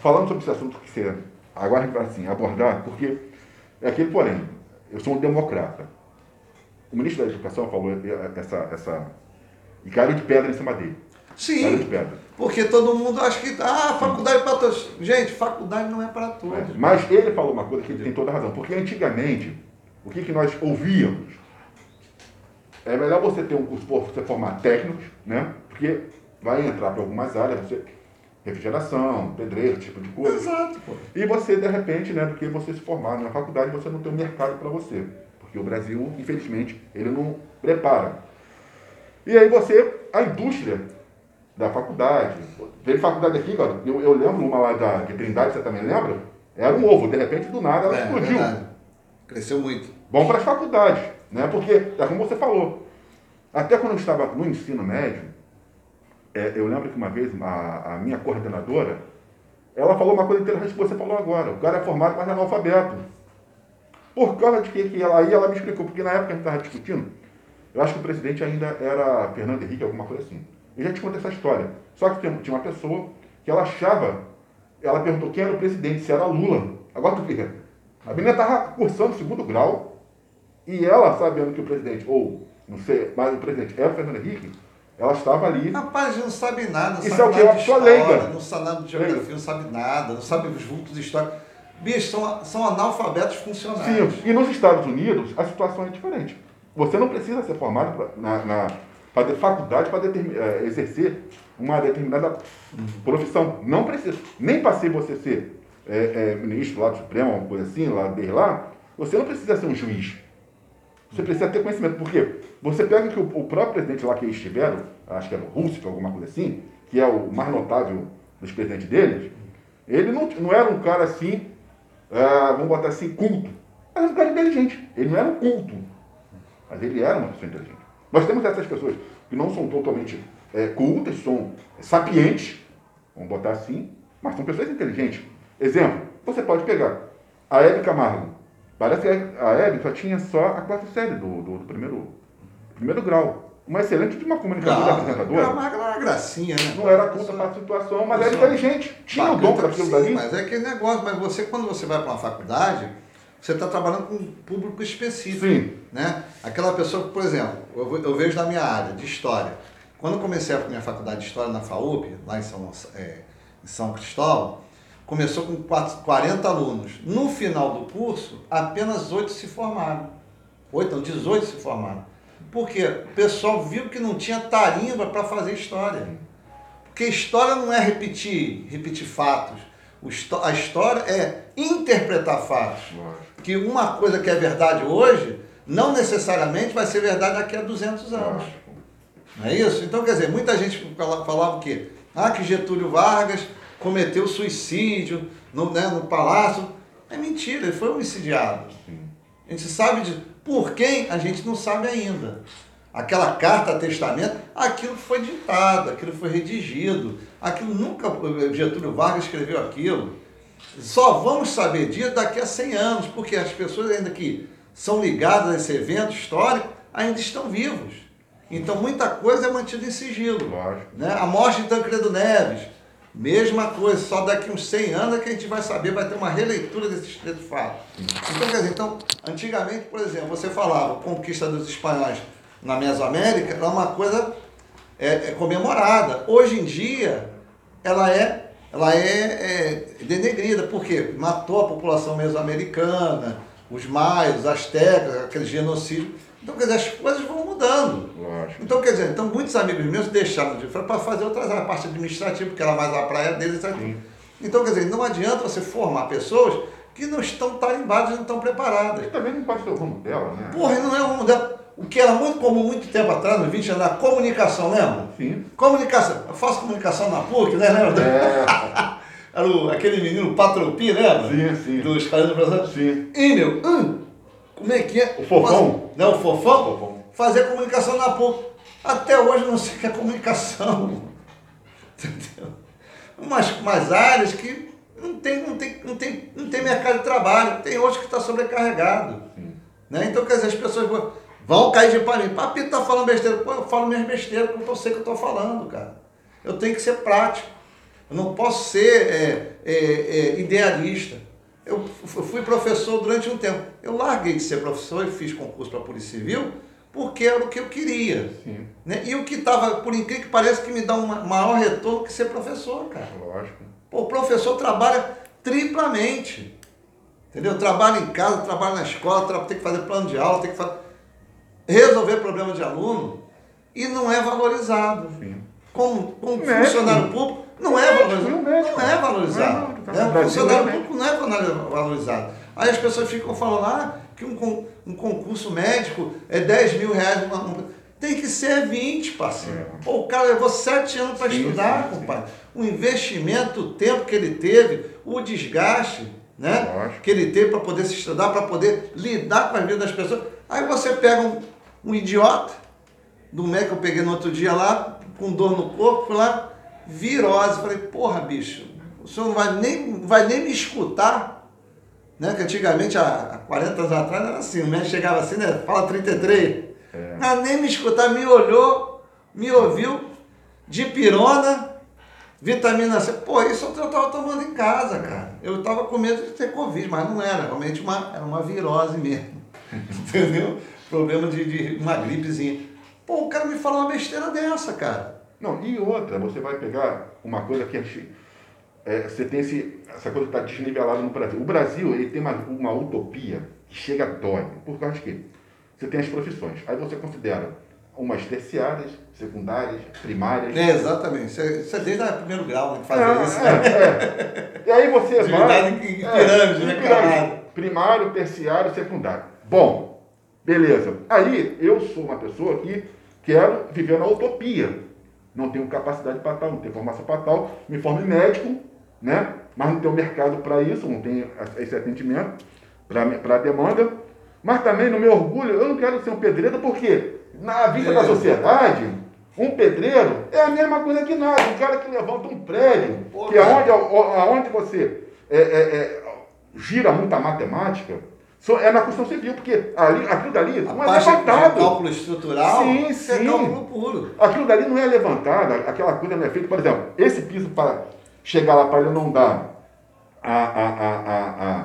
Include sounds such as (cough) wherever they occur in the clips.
falando sobre esse assunto que você agora assim, abordar, porque é aquele porém, eu sou um democrata. O ministro da Educação falou essa, essa e caiu de pedra em cima dele. Sim. Caiu de pedra. Porque todo mundo acha que. Ah, faculdade é para todos. Gente, faculdade não é para todos. É, mas ele falou uma coisa que ele tem toda a razão. Porque antigamente, o que, que nós ouvíamos? É melhor você ter um curso, você formar técnicos, né? Porque vai entrar para algumas áreas, você refrigeração, pedreiro, tipo de coisa. Exato, pô. E você, de repente, né, do que você se formar na faculdade, você não tem um mercado para você. Porque o Brasil, infelizmente, ele não prepara. E aí você, a indústria da faculdade, teve faculdade aqui, cara, eu, eu lembro uma lá da, de Trindade, você também lembra? Era um ovo, de repente, do nada, ela É, explodiu. verdade. Cresceu muito. Bom para as faculdades, né? Porque, é como você falou, até quando eu estava no ensino médio, é, eu lembro que uma vez a, a minha coordenadora, ela falou uma coisa interessante que você falou agora. O cara é formado, mas é analfabeto. Por causa de que, que ela, aí ela me explicou, porque na época a gente estava discutindo, eu acho que o presidente ainda era Fernando Henrique, alguma coisa assim. Eu já te contei essa história. Só que tinha uma pessoa que ela achava, ela perguntou quem era o presidente, se era Lula. Agora tu vê, a menina estava cursando segundo grau, e ela, sabendo que o presidente, ou não sei, mas o presidente era o Fernando Henrique, ela estava ali. Rapaz, não sabe nada, não Isso sabe é o nada Uma pessoa leiga. não sabe nada de geografia, Leiga. não sabe nada, não sabe os vultos históricos. Bicho, são, são analfabetos funcionais. Sim, e nos Estados Unidos a situação é diferente. Você não precisa ser formado pra, na, na, fazer faculdade para eh, exercer uma determinada profissão. Não precisa. Nem para ser você ser eh, eh, ministro lá do Supremo, uma coisa assim, lá desde lá, você não precisa ser um juiz. Você precisa ter conhecimento. Por quê? Você pega que o, o próprio presidente lá que eles tiveram, acho que era o Roosevelt, alguma coisa assim, que é o mais notável dos presidentes deles, ele não, não era um cara assim, ah, vamos botar assim, culto. Era um cara inteligente. Ele não era um culto. Mas ele era uma pessoa inteligente. Nós temos essas pessoas que não são totalmente eh, cultas, são sapientes, vamos botar assim, mas são pessoas inteligentes. Exemplo, você pode pegar a Hebe Camargo. Parece que a Hebe só tinha só a quarta série do, do, do primeiro, primeiro grau. Uma excelente de uma comunicadora apresentadora. Camargo era uma gracinha, né? Não era culta para a situação, mas era inteligente. Tinha o dom para aquilo dali. Mas é aquele negócio, mas você, quando você vai para uma faculdade, você está trabalhando com um público específico. Sim. Né? Aquela pessoa por exemplo, eu, eu vejo na minha área de história. Quando eu comecei a minha faculdade de história na FAUP, lá em São, é, em São Cristóvão, começou com quatro- 40 alunos. No final do curso, apenas 8 se formaram. 8, não, 18 se formaram. Por quê? O pessoal viu que não tinha tarimba para fazer história. Porque história não é repetir, repetir fatos. A história é interpretar fatos. Que uma coisa que é verdade hoje, não necessariamente vai ser verdade daqui a 200 anos. Não é isso? Então, quer dizer, muita gente fala- falava o quê? Ah, que Getúlio Vargas cometeu suicídio no, né, no palácio. É mentira, ele foi homicidiado. A gente sabe de por quem, a gente não sabe ainda. Aquela carta a testamento, aquilo foi ditado, aquilo foi redigido, aquilo nunca Getúlio Vargas escreveu aquilo. Só vamos saber disso daqui a 100 anos, porque as pessoas ainda que são ligadas a esse evento histórico ainda estão vivos. Então muita coisa é mantida em sigilo. Lógico. Né? A morte de Tancredo Neves, mesma coisa, só daqui uns 100 anos é que a gente vai saber, vai ter uma releitura desses três fatos. Então, quer dizer, então, antigamente, por exemplo, você falava conquista dos espanhóis na Mesoamérica, era uma coisa é, é comemorada. Hoje em dia, ela é, ela é, é denegrida. Por quê? Matou a população mesoamericana, os maios, os astecas, aquele genocídio. Então, quer dizer, as coisas vão mudando. Lógico. Então, quer dizer, então muitos amigos meus deixaram de fora para fazer outras a parte administrativa, porque era mais a praia deles. Sim. Então, quer dizer, não adianta você formar pessoas que não estão tarimbadas, não estão preparadas. E também não pode ser o rumo dela, né? Porra, não é um dela. O que era muito comum muito tempo atrás, nos 20 anos, a comunicação, lembra? Sim. Comunicação. Eu faço comunicação na PUC, né? Lembra? É, (laughs) Era o, aquele menino Patropi, lembra? sim, sim. Do Brasil. Sim. E, meu, hum, como é que é? O fofão? Não, o fofão? Fofão. Fazer comunicação na PUC. Até hoje eu não sei o que é comunicação. (laughs) Entendeu? Umas, umas áreas que não tem, não, tem, não, tem, não tem mercado de trabalho. Tem outros que está sobrecarregado. Né? Então, quer dizer, as pessoas vão, vão cair de mim. Papito tá falando besteira. Pô, eu falo minhas besteiras porque eu sei que eu estou falando, cara. Eu tenho que ser prático. Eu não posso ser é, é, é, idealista. Eu fui professor durante um tempo. Eu larguei de ser professor e fiz concurso para a Polícia Civil porque era o que eu queria. Sim. Né? E o que estava, por incrível que pareça, que me dá um maior retorno que ser professor, cara. Lógico. Pô, o professor trabalha triplamente. Entendeu? Trabalha em casa, trabalha na escola, tem que fazer plano de aula, tem que fazer... resolver problema de aluno e não é valorizado. Sim. Como, como funcionário público, não é valorizado. Não é valorizado. Não, não, não, funcionário público não é valorizado. Aí as pessoas ficam falando ah, que um, um concurso médico é 10 mil reais. Uma, uma... tem que ser 20, parceiro. É. Pô, o cara levou 7 anos para estudar, sim, compadre. O investimento, o tempo que ele teve, o desgaste né? que ele teve para poder se estudar, para poder lidar com a vida das pessoas. Aí você pega um, um idiota, do médico que eu peguei no outro dia lá, com dor no corpo, lá, virose. Falei, porra, bicho, o senhor não vai nem, vai nem me escutar. Né? Que antigamente, há 40 anos atrás, era assim, o médico chegava assim, né? Fala 33. É. Não, nem me escutar, me olhou, me ouviu, de pirona, vitamina C. Pô, isso eu estava tomando em casa, cara. Eu estava com medo de ter Covid, mas não era, realmente uma, era uma virose mesmo. (laughs) Entendeu? Problema de, de uma gripezinha. Pô, o cara me fala uma besteira dessa, cara. Não, e outra, você vai pegar uma coisa que a gente. É, você tem esse, essa coisa que está desnivelada no Brasil. O Brasil ele tem uma, uma utopia que chega a dói. Por causa de quê? Você tem as profissões. Aí você considera umas terciárias, secundárias, primárias. É, exatamente. Isso é desde o primeiro grau né, que fazer é, isso. É, é. E aí você (laughs) vai. Em pirâmide, né, pirâmide. Primário, terciário, secundário. Bom, beleza. Aí eu sou uma pessoa que quero viver na utopia. Não tenho capacidade para tal, não tenho formação para tal, me formo médico, né? mas não tenho mercado para isso, não tenho esse atendimento para a demanda. Mas também, no meu orgulho, eu não quero ser um pedreiro, porque na vista da sociedade, um pedreiro é a mesma coisa que nada. Um cara que levanta um prédio, Pô, que é aonde, aonde você é, é, é, gira muita matemática, é na construção civil, porque ali, aquilo dali a não é levantado. cálculo estrutural sim, é sim. é cálculo puro. Aquilo dali não é levantado, aquela coisa não é feita. Por exemplo, esse piso para chegar lá para ele não dar a, a, a, a, a,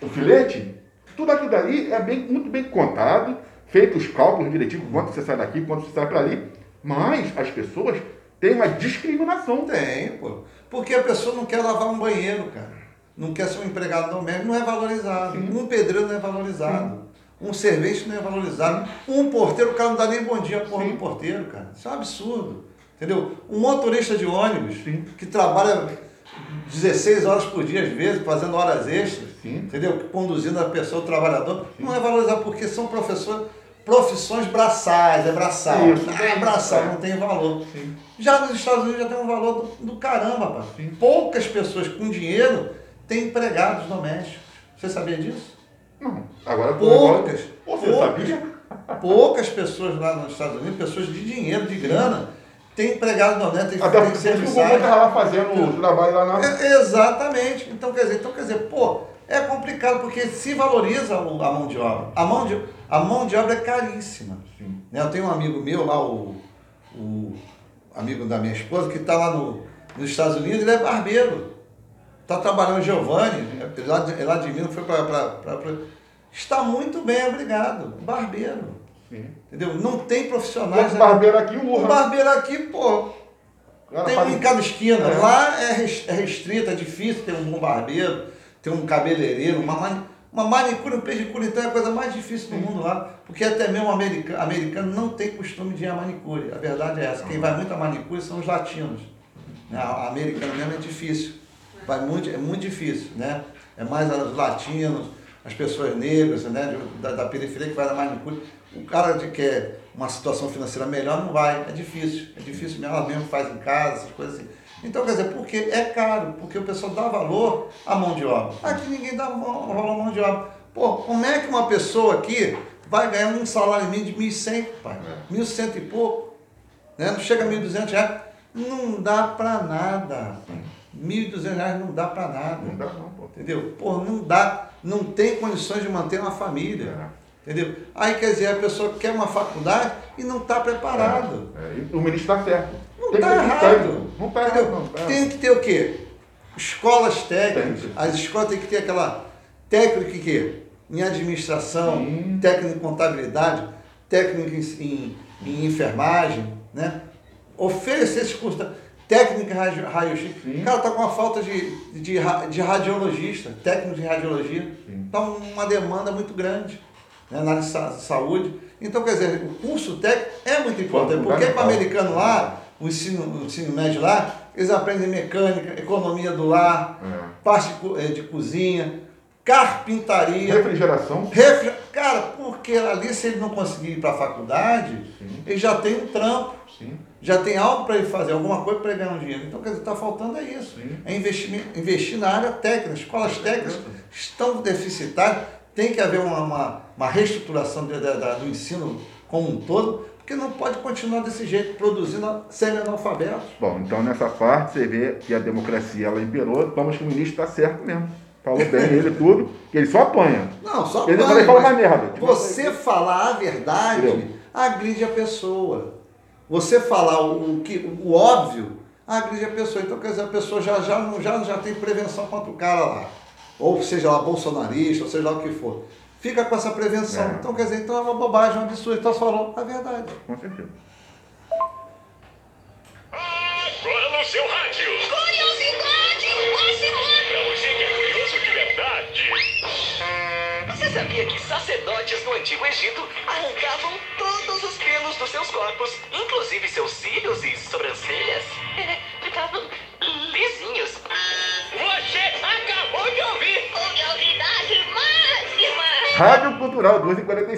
o filete, tudo aquilo dali é bem, muito bem contado, feito os cálculos direitinho, quanto você sai daqui, quanto você sai para ali. Mas as pessoas têm uma discriminação. Tem, pô. Porque a pessoa não quer lavar um banheiro, cara não quer ser um empregado doméstico, não é valorizado. Sim. Um pedreiro não é valorizado. Sim. Um servente não é valorizado. Um porteiro, o cara não dá nem bom dia porra do porteiro, cara. Isso é um absurdo. Entendeu? Um motorista de ônibus que trabalha 16 horas por dia, às vezes, fazendo horas extras, entendeu? Conduzindo a pessoa, o trabalhador, não é valorizado porque são professores, profissões braçais, é braçal. Ah, é braçal, não tem valor. Já nos Estados Unidos já tem um valor do, do caramba, pá. Poucas pessoas com dinheiro tem empregados domésticos. Você sabia disso? Não. Agora poucas. Você poucas, sabia? Poucas pessoas lá nos Estados Unidos, pessoas de dinheiro, de grana, têm empregado doméstico, Até tem serviço. O está lá fazendo o trabalho lá na. É, exatamente. Então quer dizer, então quer dizer, pô, é complicado porque se valoriza a mão de obra. A mão de, a mão de obra é caríssima. Sim. Né, eu tenho um amigo meu lá, o, o amigo da minha esposa, que está lá no, nos Estados Unidos, ele é barbeiro. Está trabalhando Giovanni, lá de, lá de Minas, foi para. Está muito bem, obrigado. Barbeiro. Sim. Entendeu? Não tem profissionais. O barbeiro aqui, o O barbeiro aqui, pô. tem um em cada esquina. É. Lá é, é restrito, é difícil ter um bom barbeiro, ter um cabeleireiro, uma, uma manicure, um pedicure, então é a coisa mais difícil do mundo lá. Porque até mesmo o americano, americano não tem costume de ir a manicure. A verdade é essa. Quem vai muito a manicure são os latinos. A americana mesmo é difícil vai muito, é muito difícil, né? É mais os latinos, as pessoas negras, né? Da, da periferia que vai na manicure. O cara que quer uma situação financeira melhor não vai, é difícil. É difícil, ela mesmo faz em casa, essas coisas assim. Então, quer dizer, porque é caro, porque o pessoal dá valor à mão de obra. Aqui ninguém dá valor à mão de obra. Pô, como é que uma pessoa aqui vai ganhar um salário mínimo de 1.100, pai? 1.100 é. e pouco? Né? Não chega a 1.200 reais. Não dá para nada. R$ 1.200 não dá para nada. Não dá não, pô. Entendeu? Pô, não dá, não tem condições de manter uma família. É. Entendeu? Aí quer dizer, a pessoa quer uma faculdade e não está preparado. É, e o ministro está certo. Não que está ter errado. técnico. Não está Entendeu? errado, não. tá Tem que ter o quê? Escolas técnicas. Tem. As escolas têm que ter aquela técnica quê? Em administração, Sim. técnica em contabilidade, técnica em, em- em enfermagem, né? Oferecer esse curso. Técnica em raio- raio-x. Sim. O cara está com uma falta de, de, de radiologista, técnico de radiologia. Sim. Está uma demanda muito grande né, na área de sa- saúde. Então, quer dizer, o curso técnico é muito importante, porque para o americano lá, o ensino, o ensino médio lá, eles aprendem mecânica, economia do lar, É. parte de eh, de cozinha, carpintaria. Refrigeração. Refri... Cara, porque ali se ele não conseguir ir para a faculdade, Sim. ele já tem um trampo, Sim. Já tem algo para ele fazer, alguma coisa para ele ganhar um dinheiro. Então, quer dizer, está faltando é isso. Sim. É investir, investir na área técnica. Escolas técnicas estão deficitárias, tem que haver uma, uma, uma reestruturação de- da- da- do ensino como um todo, porque não pode continuar desse jeito, produzindo semi-analfabetos. Bom, então nessa parte você vê que a democracia ela imperou, vamos que o ministro está certo mesmo. Falou bem (laughs) ele tudo, que ele só apanha. Não, só Ele apanha, também fala uma merda. Você falar a verdade Entendeu? agride a pessoa. Você falar o, o que, o óbvio agride a pessoa. Então, quer dizer, a pessoa já, já, não- já, já tem prevenção contra o cara lá. Ou seja lá bolsonarista, ou seja lá o que for. Fica com essa prevenção. É. Então, quer dizer, então é uma bobagem, um absurdo. Então, você falou a verdade. Com certeza. Agora no seu rádio. Curiosidade máxima! Pra você que é curioso de verdade. Você sabia que sacerdotes no Antigo Egito Rádio Cultural 245.